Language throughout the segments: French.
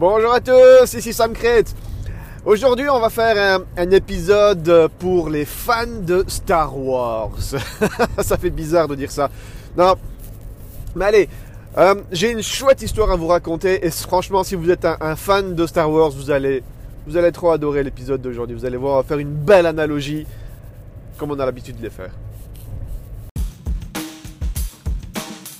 Bonjour à tous, ici Sam Crête. Aujourd'hui, on va faire un, épisode pour les fans de Star Wars. ça fait bizarre de dire ça. Non, mais allez, euh, j'ai une chouette histoire à vous raconter et franchement, si vous êtes un, fan de Star Wars, vous allez, vous allez trop adorer l'épisode d'aujourd'hui. Vous allez voir, on va faire une belle analogie, comme on a l'habitude de les faire.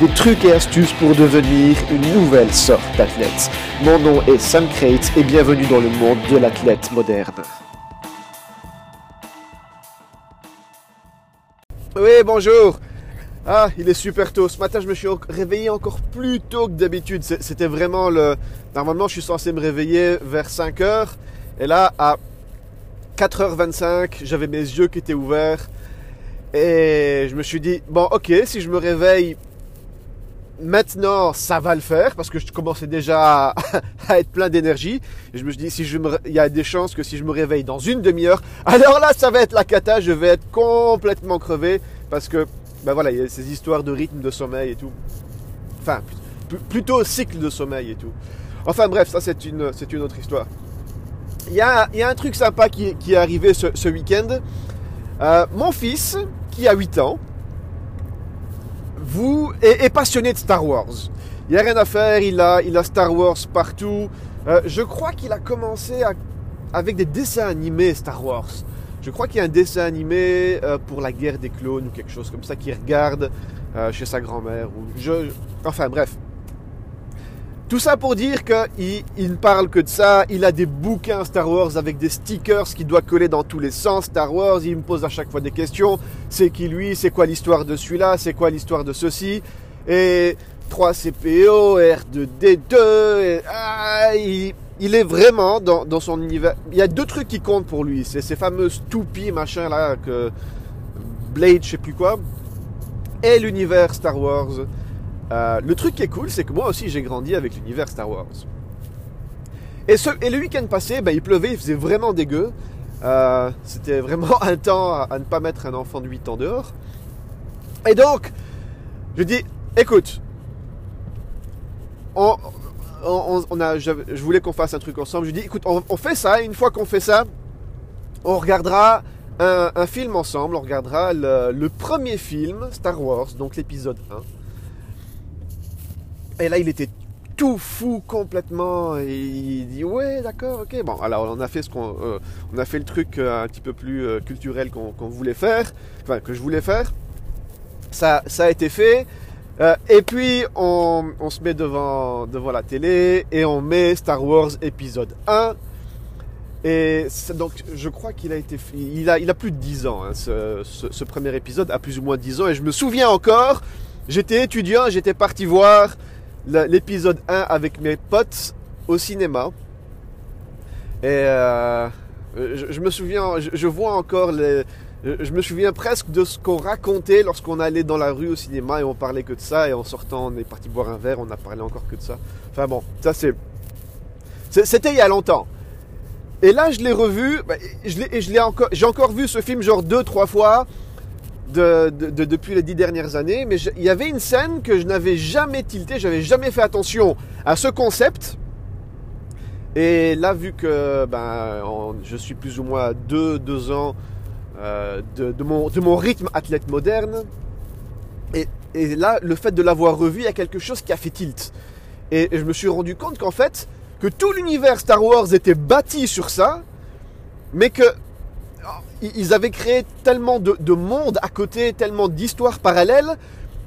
des trucs et astuces pour devenir une nouvelle sorte d'athlète. Mon nom est Sam Crate et bienvenue dans le monde de l'athlète moderne. Oui, bonjour. Ah, il est super tôt. Ce matin, je me suis réveillé encore plus tôt que d'habitude. C'était vraiment le... Normalement, je suis censé me réveiller vers 5 h Et là, à 4h25, j'avais mes yeux qui étaient ouverts. Et je me suis dit, bon, ok, si je me réveille maintenant, ça va le faire parce que je commençais déjà à, être plein d'énergie. Je me dit, si il y a des chances que si je me réveille dans une demi-heure, alors là, ça va être la cata, je vais être complètement crevé parce que, ben voilà, il y a ces histoires de rythme de sommeil et tout. Enfin, plutôt cycle de sommeil et tout. Enfin bref, ça c'est une, autre histoire. Il y a, un truc sympa qui, est arrivé ce, ce week-end. Euh, mon fils, qui a 8 ans, vous est, passionné de Star Wars. Il n'y a rien à faire, il a, il a Star Wars partout. Euh, je crois qu'il a commencé avec des dessins animés Star Wars. Je crois qu'il y a un dessin animé euh, pour la guerre des clones ou quelque chose comme ça qu'il regarde chez sa grand-mère. Je, enfin bref, tout ça pour dire qu'il il ne parle que de ça. Il a des bouquins Star Wars avec des stickers qu'il doit coller dans tous les sens Star Wars. Il me pose à chaque fois des questions. C'est qui lui? C'est quoi l'histoire de celui-là? C'est quoi l'histoire de ceci? Et 3CPO, R2D2. ah, il, est vraiment dans, son univers. Il y a deux trucs qui comptent pour lui. C'est ces fameuses toupies machin là que Blade, je sais plus quoi, et l'univers Star Wars. Euh, le truc qui est cool, c'est que moi aussi j'ai grandi avec l'univers Star Wars. Et, le week-end passé, ben, il pleuvait, il faisait vraiment dégueu. Euh, c'était vraiment un temps à, ne pas mettre un enfant de 8 ans dehors. Et donc, je dis, écoute, on, a, je, voulais qu'on fasse un truc ensemble. Je dis, écoute, on, fait ça. Et une fois qu'on fait ça, on regardera un, film ensemble. On regardera le, le premier film, Star Wars, donc l'épisode 1. Et là, il était tout fou complètement. Il dit ouais, d'accord, ok. Bon, alors on a fait ce qu'on, euh, a fait le truc euh, un petit peu plus euh, culturel qu'on voulait faire, enfin que je voulais faire. Ça, ça a été fait. et puis on, se met devant, la télé et on met Star Wars épisode 1. Et donc je crois qu'il a été, il a, il a plus de 10 ans. Hein, ce, premier épisode a plus ou moins 10 ans. Et je me souviens encore, j'étais étudiant, j'étais parti voir l'épisode 1 avec mes potes au cinéma. Et euh, je, me souviens, je, vois encore les. Je me souviens presque de ce qu'on racontait lorsqu'on allait dans la rue au cinéma et on parlait que de ça. Et en sortant, on est parti boire un verre, on a parlé encore que de ça. Enfin bon, ça c'est. C'était il y a longtemps. Et là, je l'ai revu. Bah, je l'ai encore. J'ai encore vu ce film genre deux, trois fois de, depuis les dix dernières années, mais il y avait une scène que je n'avais jamais tilté, j'avais jamais fait attention à ce concept. Et là, vu que ben, je suis plus ou moins deux, deux ans euh, de, mon, de mon rythme athlète moderne, et, et là, le fait de l'avoir revu, il y a quelque chose qui a fait tilt. Et je me suis rendu compte qu'en fait, que tout l'univers Star Wars était bâti sur ça, mais que ils avaient créé tellement de, de mondes à côté, tellement d'histoires parallèles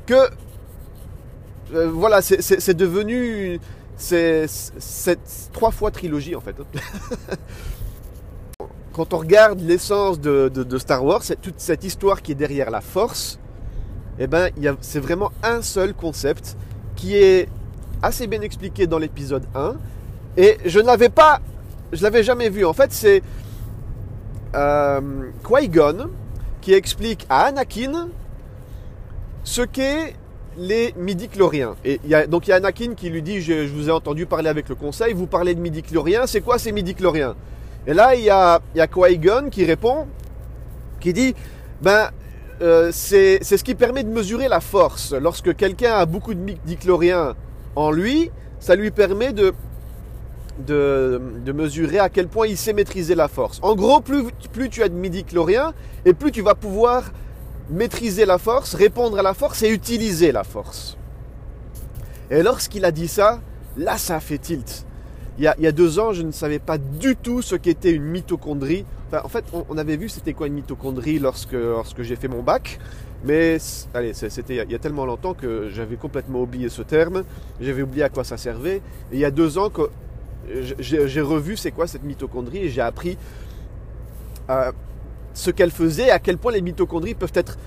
que euh, voilà, c'est devenu c'est trois fois trilogie en fait. Quand on regarde l'essence de, Star Wars, toute cette histoire qui est derrière la Force. Eh ben, c'est vraiment un seul concept qui est assez bien expliqué dans l'épisode 1. Et je n'avais pas, je l'avais jamais vu. En fait, c'est euh, qui explique à Anakin ce qu'est les midi-chloriens. Et y a, donc il y a Anakin qui lui dit, je, vous ai entendu parler avec le conseil, vous parlez de midi-chloriens, c'est quoi ces midi-chloriens? Et là, il y a, y a Qui-Gon qui répond, qui dit, ben, euh, c'est ce qui permet de mesurer la force. Lorsque quelqu'un a beaucoup de midi-chloriens en lui, ça lui permet de, de, mesurer à quel point il sait maîtriser la force. En gros, plus, plus tu as de midi-chloriens, et plus tu vas pouvoir maîtriser la force, répondre à la force et utiliser la force. Et lorsqu'il a dit ça, là ça a fait tilt. Il y a, il y a deux ans, je ne savais pas du tout ce qu'était une mitochondrie. Enfin, en fait, on, avait vu c'était quoi une mitochondrie lorsque, lorsque j'ai fait mon bac. Mais allez, c'était il y a tellement longtemps que j'avais complètement oublié ce terme. J'avais oublié à quoi ça servait. Et il y a deux ans j'ai revu c'est quoi cette mitochondrie et j'ai appris euh, ce qu'elle faisait à quel point les mitochondries peuvent être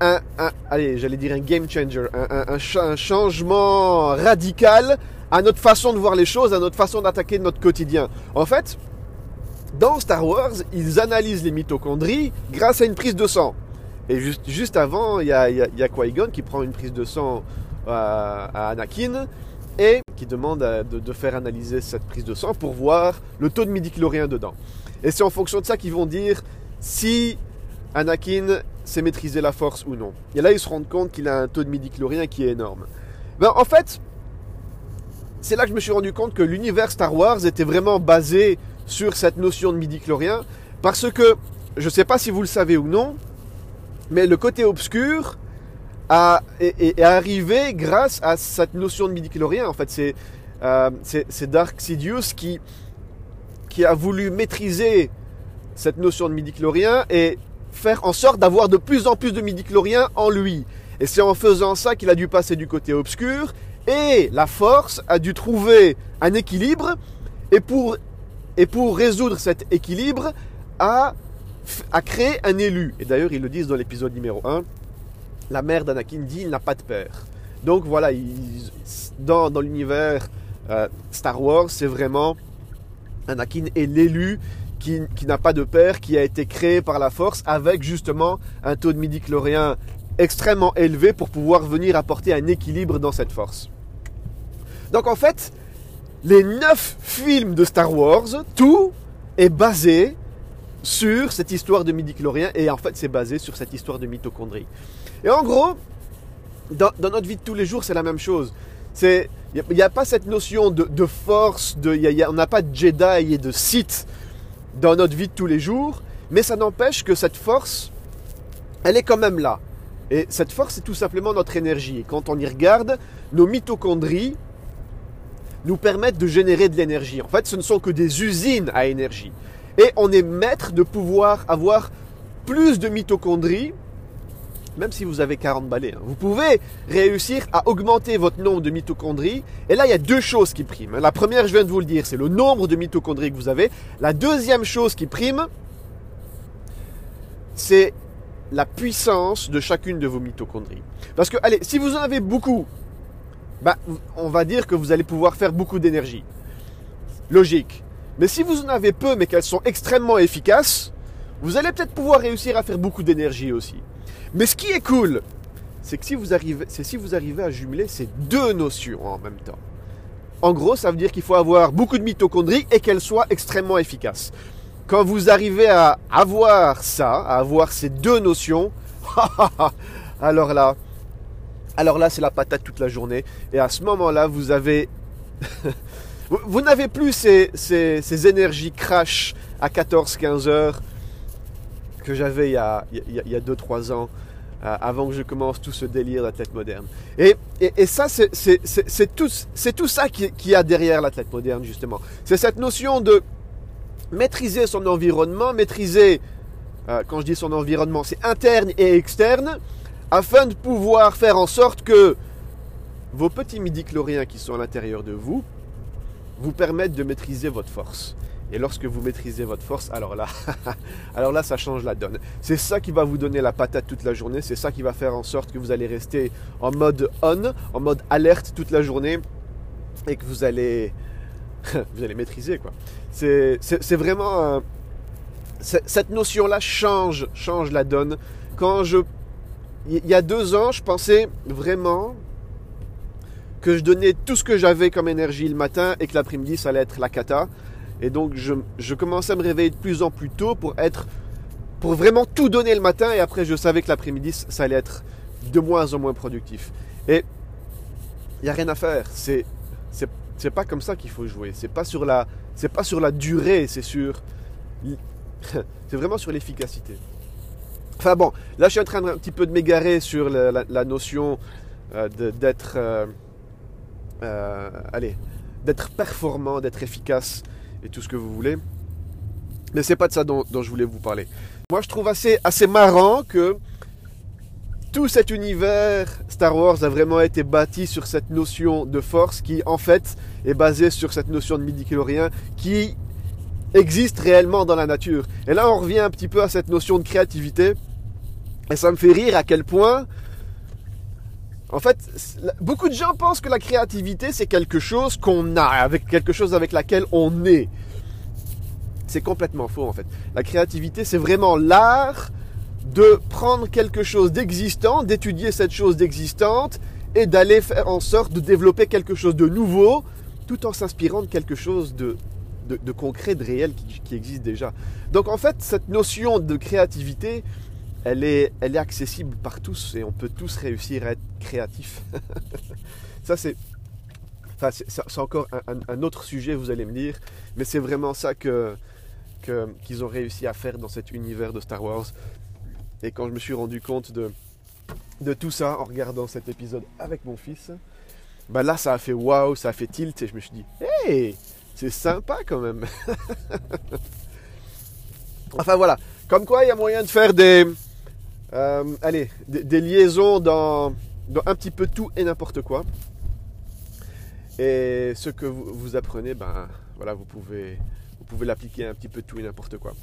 un, allez, j'allais dire un game changer, un, un, changement radical à notre façon de voir les choses, à notre façon d'attaquer notre quotidien. En fait, dans Star Wars, ils analysent les mitochondries grâce à une prise de sang. Et juste, juste avant, il y a, y a qui prend une prise de sang à, à Anakin et qui demande de, faire analyser cette prise de sang pour voir le taux de midi-chlorien dedans. Et c'est en fonction de ça qu'ils vont dire si Anakin sait maîtriser la force ou non. Et là, ils se rendent compte qu'il a un taux de midi-chlorien qui est énorme. Ben, en fait, c'est là que je me suis rendu compte que l'univers Star Wars était vraiment basé sur cette notion de midi-chlorien. Parce que, je ne sais pas si vous le savez ou non, mais le côté obscur a, est, arrivé grâce à cette notion de midi-chlorien. En fait, c'est euh, Dark Sidious qui, a voulu maîtriser cette notion de midi-chlorien et faire en sorte d'avoir de plus en plus de midi-chloriens en lui. Et c'est en faisant ça qu'il a dû passer du côté obscur et la force a dû trouver un équilibre et pour, et pour résoudre cet équilibre a, a créé un élu. Et d'ailleurs ils le disent dans l'épisode numéro 1, la mère d'Anakin dit il n'a pas de père. Donc voilà, dans, dans l'univers euh, Star Wars, c'est vraiment Anakin est l'élu qui, n'a pas de père, qui a été créé par la force avec justement un taux de midi-chlorien extrêmement élevé pour pouvoir venir apporter un équilibre dans cette force. Donc en fait, les neuf films de Star Wars, tout est basé sur cette histoire de midi-chlorien et en fait c'est basé sur cette histoire de mitochondrie. Et en gros, dans, notre vie de tous les jours, c'est la même chose. C'est il n'y a, pas cette notion de, force, de, on n'a pas de Jedi et de Sith dans notre vie de tous les jours, mais ça n'empêche que cette force, elle est quand même là. Et cette force, c'est tout simplement notre énergie. Et quand on y regarde, nos mitochondries nous permettent de générer de l'énergie. En fait, ce ne sont que des usines à énergie. Et on est maître de pouvoir avoir plus de mitochondries même si vous avez 40 balais. Hein. Vous pouvez réussir à augmenter votre nombre de mitochondries. Et là, il y a deux choses qui priment. La première, je viens de vous le dire, c'est le nombre de mitochondries que vous avez. La deuxième chose qui prime, c'est la puissance de chacune de vos mitochondries. Parce que, allez, si vous en avez beaucoup, bah, on va dire que vous allez pouvoir faire beaucoup d'énergie. Logique. Mais si vous en avez peu, mais qu'elles sont extrêmement efficaces, vous allez peut-être pouvoir réussir à faire beaucoup d'énergie aussi. Mais ce qui est cool, c'est que si vous arrivez, c'est si vous arrivez à jumeler ces deux notions en même temps. En gros, ça veut dire qu'il faut avoir beaucoup de mitochondries et qu'elles soient extrêmement efficaces. Quand vous arrivez à avoir ça, à avoir ces deux notions, alors là, alors là, c'est la patate toute la journée. Et à ce moment-là, vous avez, vous, n'avez plus ces, ces, énergies crash à 14-15 heures que j'avais il y a 2-3 ans, euh, avant que je commence tout ce délire d'athlète moderne. Et, et, ça, c'est tout, ça qui, qui a derrière l'athlète moderne, justement. C'est cette notion de maîtriser son environnement, maîtriser, euh, quand je dis son environnement, c'est interne et externe, afin de pouvoir faire en sorte que vos petits midi-chloriens qui sont à l'intérieur de vous vous permettent de maîtriser votre force. Et lorsque vous maîtrisez votre force, alors là, alors là, ça change la donne. C'est ça qui va vous donner la patate toute la journée. C'est ça qui va faire en sorte que vous allez rester en mode on, en mode alerte toute la journée, et que vous allez, vous allez maîtriser quoi. C'est vraiment, cette notion-là change, change la donne. Quand je, il y a deux ans, je pensais vraiment que je donnais tout ce que j'avais comme énergie le matin et que l'après-midi ça allait être la cata. Et donc je, je, commençais à me réveiller de plus en plus tôt pour être, pour vraiment tout donner le matin et après je savais que l'après-midi ça allait être de moins en moins productif. Et il n'y a rien à faire. C'est, c'est, pas comme ça qu'il faut jouer. C'est pas sur la, c'est pas sur la durée, c'est sur, c'est vraiment sur l'efficacité. Enfin bon, là je suis en train un petit peu de m'égarer sur la, notion euh, d'être, euh, euh, allez, d'être performant, d'être efficace et tout ce que vous voulez. Mais c'est pas de ça dont, je voulais vous parler. Moi, je trouve assez, assez marrant que tout cet univers Star Wars a vraiment été bâti sur cette notion de force qui, en fait, est basée sur cette notion de midi-chlorien qui existe réellement dans la nature. Et là, on revient un petit peu à cette notion de créativité. Et ça me fait rire à quel point en fait, beaucoup de gens pensent que la créativité, c'est quelque chose qu'on a, avec quelque chose avec laquelle on est. C'est complètement faux, en fait. La créativité, c'est vraiment l'art de prendre quelque chose d'existant, d'étudier cette chose d'existante et d'aller faire en sorte de développer quelque chose de nouveau tout en s'inspirant de quelque chose de, de, concret, de réel qui, qui, existe déjà. Donc en fait, cette notion de créativité, elle est, accessible par tous et on peut tous réussir à être créatifs. ça, c'est, enfin, encore un, autre sujet, vous allez me dire, mais c'est vraiment ça que, qu'ils ont réussi à faire dans cet univers de Star Wars. Et quand je me suis rendu compte de, de tout ça en regardant cet épisode avec mon fils, bah là, ça a fait waouh, ça a fait tilt et je me suis dit, hey, c'est sympa quand même. enfin voilà, comme quoi il y a moyen de faire des, euh, allez, des, liaisons dans, un petit peu tout et n'importe quoi. Et ce que vous, apprenez, ben voilà, vous pouvez, vous pouvez l'appliquer un petit peu tout et n'importe quoi.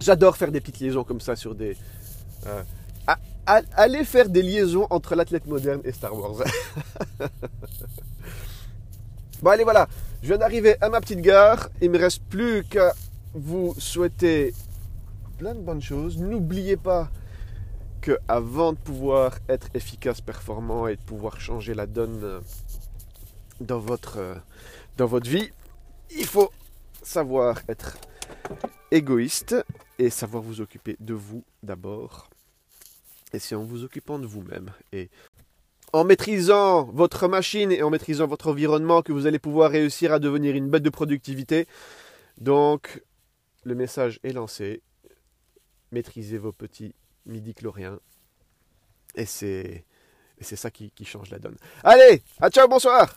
J'adore faire des petites liaisons comme ça sur des. Euh, allez faire des liaisons entre l'athlète moderne et Star Wars. bon allez voilà, je viens d'arriver à ma petite gare. Il me reste plus qu'à vous souhaiter plein de bonnes choses. N'oubliez pas que avant de pouvoir être efficace, performant et de pouvoir changer la donne euh, dans votre, euh, dans votre vie, il faut savoir être égoïste et savoir vous occuper de vous d'abord. Et c'est en vous occupant de vous-même et en maîtrisant votre machine et en maîtrisant votre environnement que vous allez pouvoir réussir à devenir une bête de productivité. Donc, le message est lancé. Maîtrisez vos petits midi chlorien. Et c'est, c'est ça qui, qui change la donne. Allez, à ciao, bonsoir